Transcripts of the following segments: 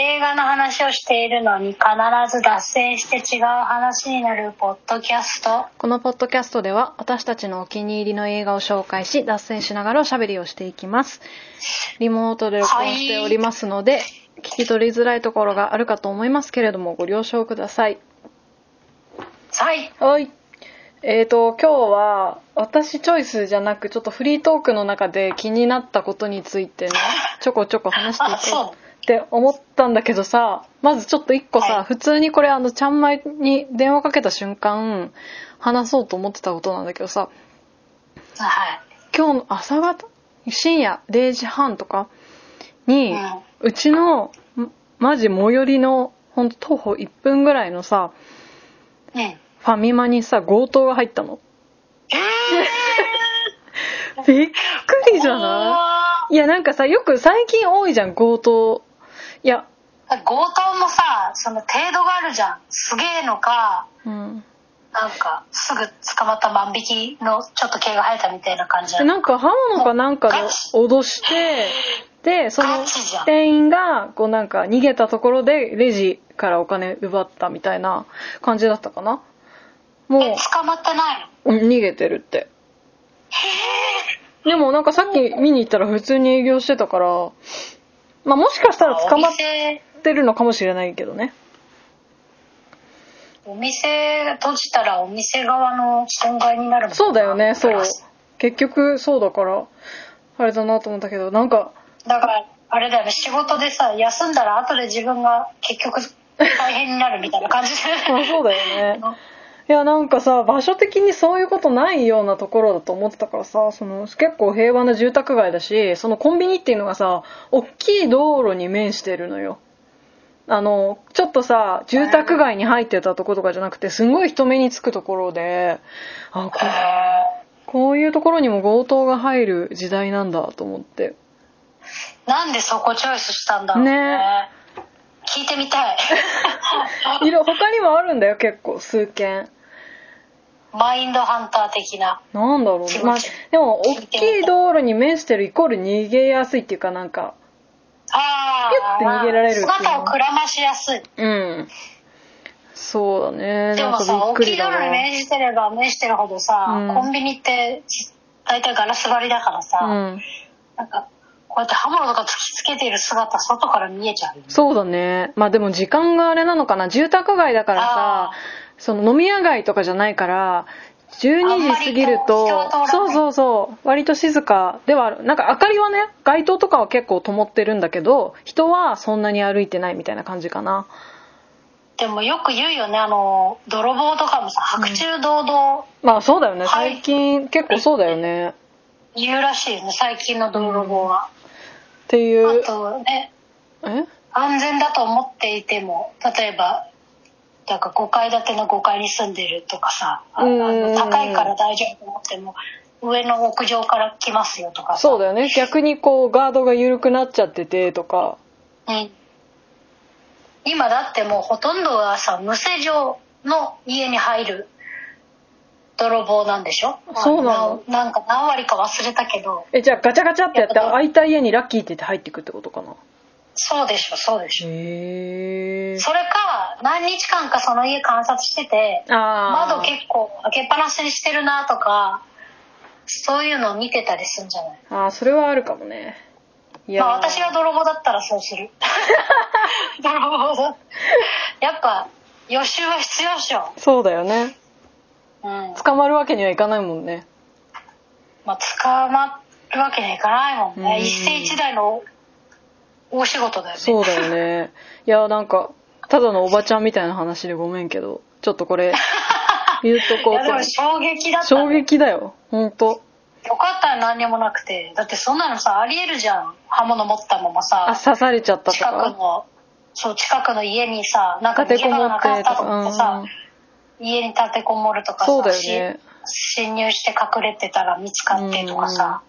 映画の話をしているのに必ず脱線して違う話になるポッドキャスト。このポッドキャストでは私たちのお気に入りの映画を紹介し脱線しながらおしゃべりをしていきますリモートで録音しておりますので、聞き取りづらいところがあるかと思いますけれどもご了承くださいはい。はいえーと今日は私チョイスじゃなくちょっとフリートークの中で気になったことについてね ちょこちょこ話していこう。って思ったんだけどさまずちょっと一個さ、はい。普通にこれあのちゃんまいに電話かけた瞬間話そうと思ってたことなんだけどさはい。今日の朝方深夜0時半とかに、うん。うちのんマジ最寄りのほんと徒歩1分ぐらいのさうん。ファミマにさ強盗が入ったの。え びっくりじゃない？いやなんかさよく最近多いじゃん強盗いや。ー強盗もさ、その程度があるじゃん。すげえのか、うん。なんか、すぐ捕まった万引きのちょっと毛が生えたみたいな感じ。なんか刃物かなんかで脅してでその店員がこうなんか逃げたところでレジからお金奪ったみたいな感じだったかな。もうえ、捕まってないの？うん逃げてるって。でもなんかさっき見に行ったら普通に営業してたからまあもしかしたら捕まってるのかもしれないけどね。お店閉じたらお店側の損害になるもんな。そうだよねそう。結局そうだからあれだなと思ったけどなんかだから、あれだよね、仕事でさ、休んだら後で自分が結局大変になるみたいな感じ。で。まあそうだよね いやなんかさ場所的にそういうことないようなところだと思ってたからさその結構平和な住宅街だしそのコンビニっていうのがさ大きい道路に面してるのよあのちょっとさ住宅街に入ってたとことかじゃなくてすんごい人目につくところであここういうところにも強盗が入る時代なんだと思ってなんでそこチョイスしたんだろうね。ね聞いてみたい。いろ他にもあるんだよ結構数件マインドハンター的な。なんだろうね、まあでも大きい道路に面してるイコール逃げやすいっていうかなんかああ。ピュッて逃げられる姿をくらましやすい。うん。そうだね。でもさ、大きい道路に面してれば面してるほどさ、うん。コンビニって大体ガラス張りだからさ、うん。なんか、こうやって刃物とか突きつけている姿、外から見えちゃうよね。そうだね。まあでも時間があれなのかな。住宅街だからさあその飲み屋街とかじゃないから12時過ぎるとそうそうそう割と静かではある。なんか明かりはね街灯とかは結構灯ってるんだけど人はそんなに歩いてないみたいな感じかな。でもよく言うよね、あの、泥棒とかもさ、白昼堂々まあそうだよね。はい。最近結構そうだよね。言うらしいよね、最近の泥棒は。っていう。あとね、え？安全だと思っていても、例えば、なんか5階建ての5階に住んでるとかさ、高いから大丈夫と思っても、上の屋上から来ますよとかさ。そうだよね。逆にこうガードが緩くなっちゃっててとか。うん。今だってもうほとんどがさ無施錠の家に入る泥棒なんでしょ？そうなの。あなんか何割か忘れたけど。えじゃあガチャガチャってやって開いた家にラッキーって言って入っていくってことかな？そうでしょそうでしょ。へえそれか何日間かその家観察してて窓結構開けっぱなしにしてるなとかそういうのを見てたりするんじゃない？ああそれはあるかもね。いやー。まあ私が泥棒だったらそうする。泥棒だ。やっぱ予習は必要でしょ。そうだよね。うん。捕まるわけにはいかないもんね。まあ、捕まるわけにはいかないもんね。うん。一世一代の大仕事だよね。そうだよねいやなんかただのおばちゃんみたいな話でごめんけどちょっとこれ 言うとこいうやでもと衝撃だった、衝ね。撃だよほんとよかったら何にもなくて。だってそんなのさ、ありえるじゃん。刃物持ったままあさ、刺されちゃったと近くかの、そう、近くの家にさ、なんか逃げ場がなかったと思ってさ、家に立てこもるとかさ、そうだよねし侵入して隠れてたら見つかってとかさ。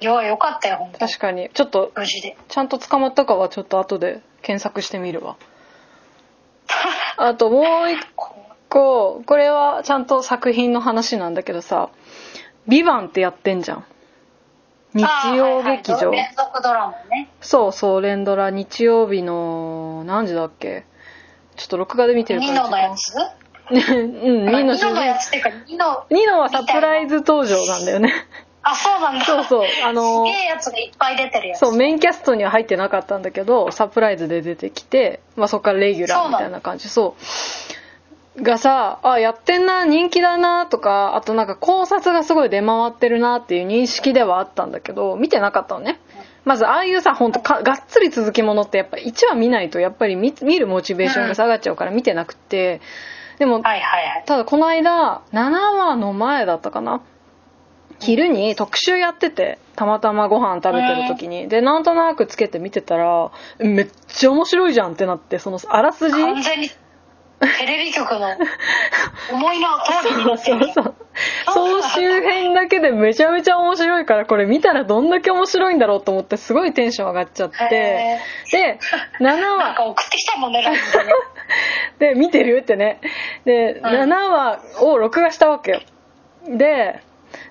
よよかったよ、本当確かに。ちょっと無事で。ちゃんと捕まったかはちょっと後で検索してみるわ。あともう一個これはちゃんと作品の話なんだけどさ「ビバンってやってんじゃん。日曜劇場、はいはい。連続ドラマね。そうそう連ドラ。日曜日の何時だっけ？ちょっと録画で見てるからニノのやつ？うんニノニノのやつ。っていうかニノニノはサプライズ登場なんだよねあそうなんだ。そうそう。あのーすげえやつがいっぱい出てるやつ。そうメインキャストには入ってなかったんだけどサプライズで出てきて、まあ、そこからレギュラーみたいな感じ。そう。がさあやってんな人気だなとかあとなんか考察がすごい出回ってるなっていう認識ではあったんだけど見てなかったのね。まずああいうさほんとかがっつり続きものってやっぱ1話見ないとやっぱり見見るモチベーションが下がっちゃうから見てなくて。でもただこの間7話の前だったかな昼に特集やっててたまたまご飯食べてる時に。でなんとなくつけて見てたらめっちゃ面白いじゃんってなってそのあらすじ。完全にテレビ局の 思いの通りになってる。そうそう総集編だけでめちゃめちゃ面白いからこれ見たらどんだけ面白いんだろうと思ってすごいテンション上がっちゃって。へで7なん話か送ってきたもんね ね。で見てるってね。で、ん。7話を録画したわけよ。で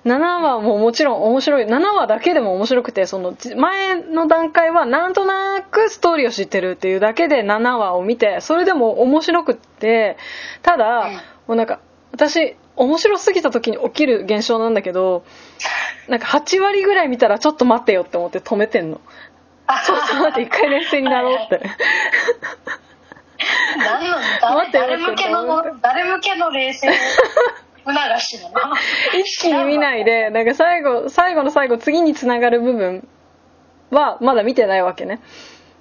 7話ももちろん面白い。7話だけでも面白くてそのじ前の段階はなんとなくストーリーを知ってるっていうだけで7話を見てそれでも面白くってただ、うん。もうなんか私面白すぎた時に起きる現象なんだけどなんか8割ぐらい見たらちょっと待ってよって思って止めてんの。ちょっと待って一回冷静になろうって。何の誰 誰向けの誰向けの冷静？促しだな。一気に見ないでなんか最後最後の最後次につながる部分はまだ見てないわけね。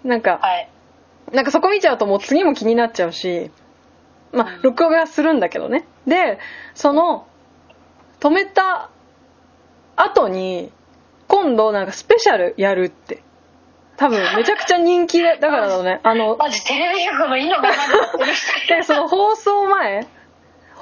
なんかはい。なんかそこ見ちゃうともう次も気になっちゃうしまあ録画するんだけどね。でその止めた後に今度なんかスペシャルやるって。多分めちゃくちゃ人気だからだろうね。あの マジテレビ局の意のままになってるでその放送前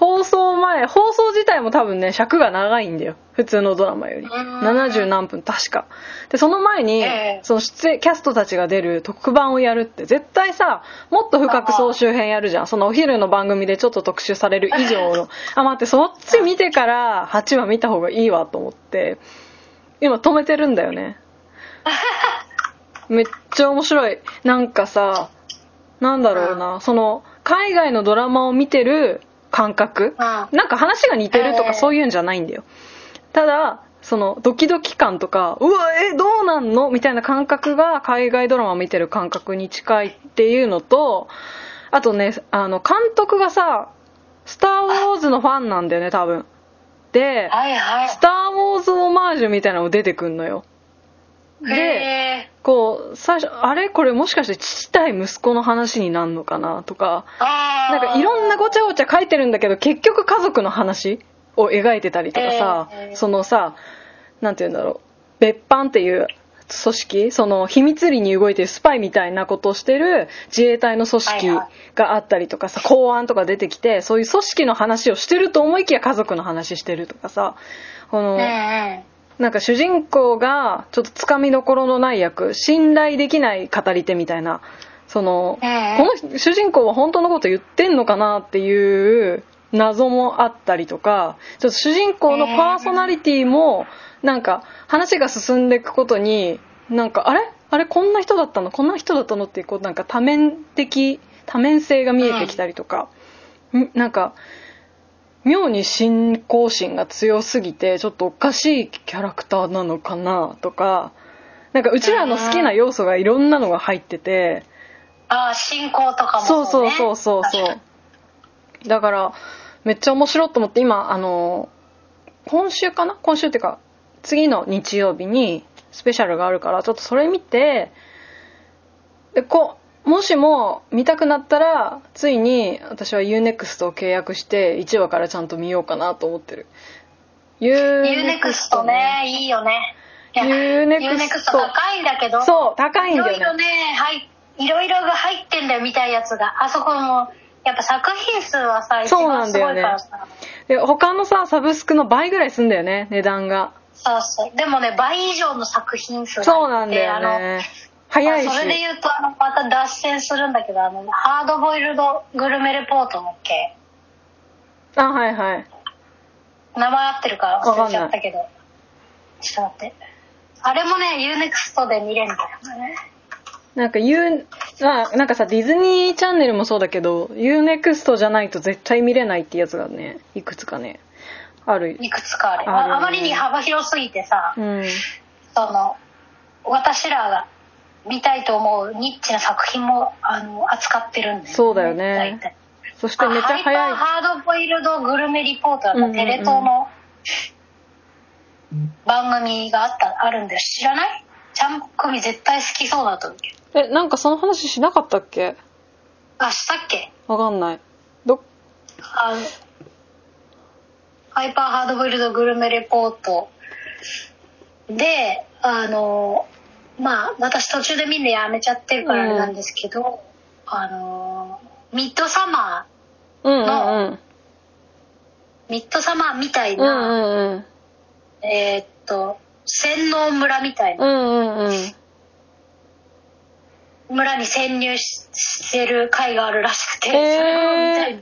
放送前放送自体も多分ね尺が長いんだよ。普通のドラマより。うーん70何分確か。でその前に、ええ。その出演キャストたちが出る特番をやるって。絶対さもっと深く総集編やるじゃん。そのお昼の番組でちょっと特集される以上の。あ待ってそっち見てから8話見た方がいいわと思って。今止めてるんだよね。めっちゃ面白い。なんかさなんだろうな、その海外のドラマを見てる感覚、うんなんか話が似てるとええ。かそういうんじゃないんだよ。ただそのドキドキ感とかうわえどうなんの？みたいな感覚が海外ドラマを見てる感覚に近いっていうのとあとねあの監督がさ「スター・ウォーズ」のファンなんだよね多分。でスター・ウォーズオマージュみたいなのも出てくんのよ。でこう最初あれ？これもしかして父対息子の話になるのかな？とか。なんかいろんなごちゃごちゃ書いてるんだけど結局家族の話を描いてたりとかさ、えーそのさなんて言うんだろう。別班っていう組織？その秘密裏に動いてるスパイみたいなことをしてる自衛隊の組織はいはい。があったりとかさ公安とか出てきてそういう組織の話をしてると思いきや家族の話してるとかさ。この、うんうんなんか主人公がちょっとつかみどころのない役信頼できない語り手みたいなその、うんこの主人公は本当のこと言ってんのかなっていう謎もあったりとかちょっと主人公のパーソナリティもなんか話が進んでいくことになんかあれ？あれこんな人だったの？こんな人だったの？ってこうなんか多面的多面性が見えてきたりとか、んなんか妙に信仰心が強すぎてちょっとおかしいキャラクターなのかなとかなんかうちらの好きな要素がいろんなのが入ってて。ああ進行とかもそうそうねそうそうそ確かに。うだからめっちゃ面白いと思って今あの今週かな？今週っていうか次の日曜日にスペシャルがあるからちょっとそれ見てでこうもしも見たくなったらついに私は UNEXT を契約して1話からちゃんと見ようかなと思ってる。UNEXT ねいいよね。UNEXT 高いんだけど。そう高いんだよね。いろいろねはいいろいろが入ってんだよ見たいやつが。あそこもやっぱ作品数はさ一番すごいからさ。で他のさサブスクの倍ぐらいすんだよね値段が。そうそう。でもね倍以上の作品数がそうなんだよあのね早いし。あそれで言うとあのまた脱線するんだけどあのハードボイルドグルメレポートだっけ？あはいはい。名前合ってるから忘れちゃったけど。ちょっと待って。あれもね UNEXT で見れるんだよね。なんか U、あ、なんかさ、ディズニーチャンネルもそうだけど、UNEXT じゃないと絶対見れないってやつがね、いくつかね、ある。いくつかあるあるね。ああまりに幅広すぎてさ、うん。その私らが見たいと思うニッチな作品もあの扱ってるんだよね。そうだよね。そしてめっちゃハイパー早い。ハードボイルドグルメリポートうんうんうん。のテレ東の番組があったあるんです知らない？ちゃんこみ絶対好きそうだと思うえ、なんかその話しなかったっけ？あしたっけ？わかんない。ど、あのハイパーハードボイルドグルメレポートであのまあ私途中でみんなやめちゃってるからあれなんですけど、あのミッドサマうんうんうん。ーミッドサマーみたいうんうな、んうん。えーっと洗脳村みたいなうんうんうん。村に潜入ししてる回があるらしくて、へー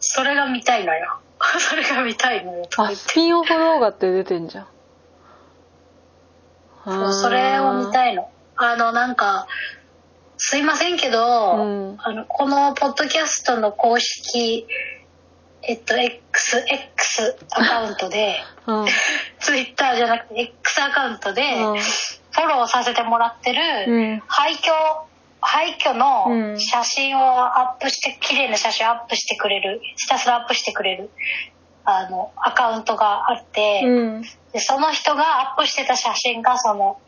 それが見たいそれが見たいのよ それが見たいのよスピンオフ動画って出てんじゃん。そうそれを見い。たいの。あの、なんか、すいませんけど、うんあの、このポッドキャストの公式、えっと、X、X アカウントで、うん。Twitter じゃなくて X アカウントで、うんフォローさせてもらってる、うん廃墟、廃墟うのん写真をアップして、綺麗な写真をアップしてくれる、ひたすらアップしてくれる、あの、アカウントがあって、うん。でその人がアップしてた写真がその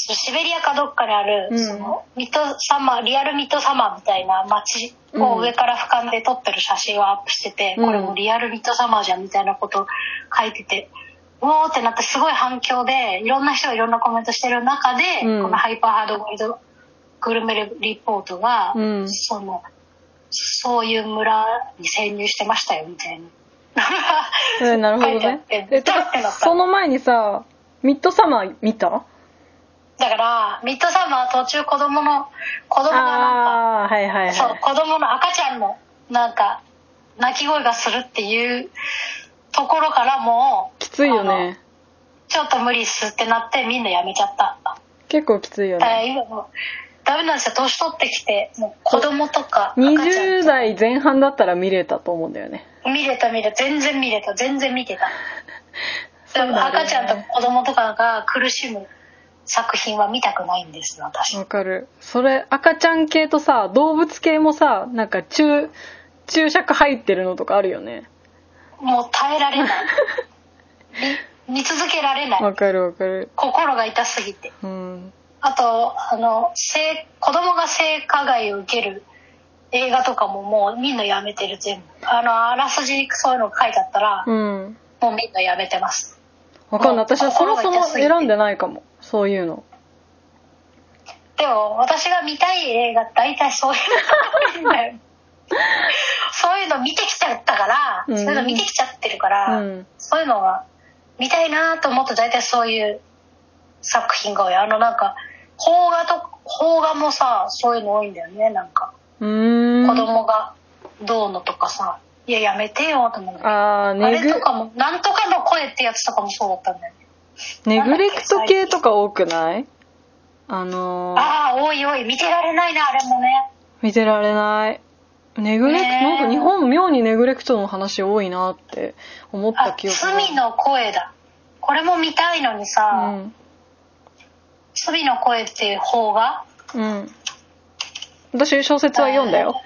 そのシベリアかどっかにある、うんそのミッドサマーリアルミッドサマーみたいな街を上から俯瞰で撮ってる写真をアップしてて、うんこれもリアルミッドサマーじゃんみたいなこと書いてて。うおーってなってすごい反響でいろんな人がいろんなコメントしてる中で、うんこのハイパーハードボイルドグルメリポートが、うんそのそういう村に潜入してましたよみたいな。えなるほどねて。え、てかその前にさ、ミッドサマー見た？だからミッドサマー途中子供の子供がなんああー、はいはいかそうはい。子供の赤ちゃんのなんか泣き声がするっていうところからもうきついよね。ちょっと無理っすってなってみんなやめちゃった結構きついよね。ダメなんですよ年取ってきてもう子供とか赤ちゃん20代前半だったら見れたと思うんだよね。見れた見れた全然見れた全然見てた赤ちゃんと子供とかが苦しむ作品は見たくないんです私わかる。それ、赤ちゃん系とさ、動物系もさ、なんか注、注釈入ってるのとかあるよね。もう耐えられない 見見続けられないわかるわかる。心が痛すぎてうん。あとあの性子供が性加害を受ける映画とかももう見んのやめてる全部あのあらすじにそういうの書いてあったら、うん。もう見んのやめてますわかんない。私はそもそも選んでないかも。そういうの。でも私が見たい映画大体そういうの そういうの見てきちゃったから、うんそういうの見てきちゃってるから、うんそういうのが見たいなと思うと大体そういう作品が多い。あのなんか邦画と邦画もさそういうの多いんだよね。なんかうーん。子供がどうのとかさ。いややめてよと思う。あー、あネグれと、かもなんとかの声ってやつとかもそうだったんだよね。ネグレクト系とか多くない？あのー、ああ多い多い見てられないなあれもね。見てられない。ネグレクト、なんか日本妙にネグレクトの話多いなって思ったあ記憶が。罪の声だ。これも見たいのにさ、うん。罪の声っていう方がうん。私小説は読んだよ。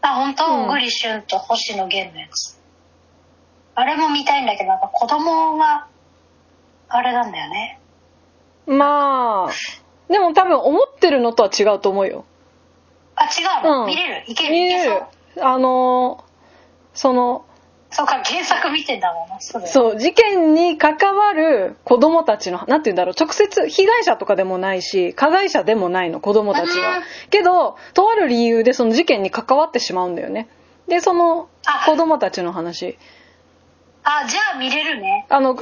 あ本当、うん。小栗旬と星野源のやつ。あれも見たいんだけどなんか子供があれなんだよね。まあ、でも多分思ってるのとは違うと思うよ。あ違うの、うん。見れる？いける？見れる。あのー、その、そうか原作見てんだもんなすぐそう、事件に関わる子供たちの、なんて言うんだろう、直接被害者とかでもないし、加害者でもないの、子供たちうんは。けど、とある理由でその事件に関わってしまうんだよね。で、そのあ子供たちの話。あじゃあ見れるねあの、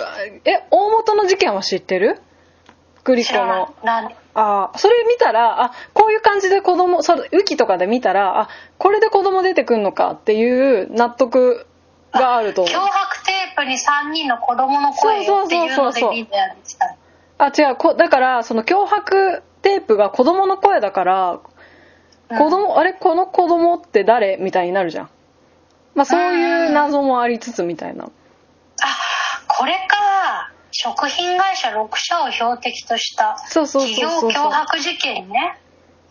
え、大元の事件は知ってる？グリコの。ああ、それ見たら、あ、こういう感じで子供、それ、ウキとかで見たら、あ、これで子供出てくんのかっていう納得があると思う。脅迫テープに3人の子供の声よっていうのでみんなやってた。あ違う。こだからその脅迫テープが子供の声だからうん。子供、あれこの子供って誰みたいになるじゃん。まあそういう謎もありつつみたいな。あこれか食品会社6社を標的としたそうそうそう企そう。業脅迫事件ね。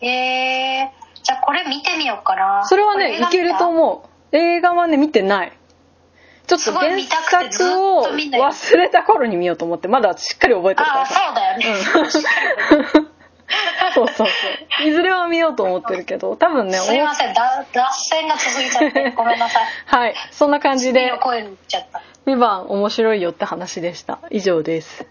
えー、じゃあこれ見てみようかな。それはこねいけるとう思う。映画はね見てないちょっと原作を忘れた頃に見ようと思ってまだしっかり覚えてるかああらさそうだよね、そうそうそう。いずれは見ようと思ってるけど多分ねすいません。だ脱線が続いちゃって ごめんなさい。はい。そんな感じで。の声に言っちゃった。2番面白いよって話でした。以上です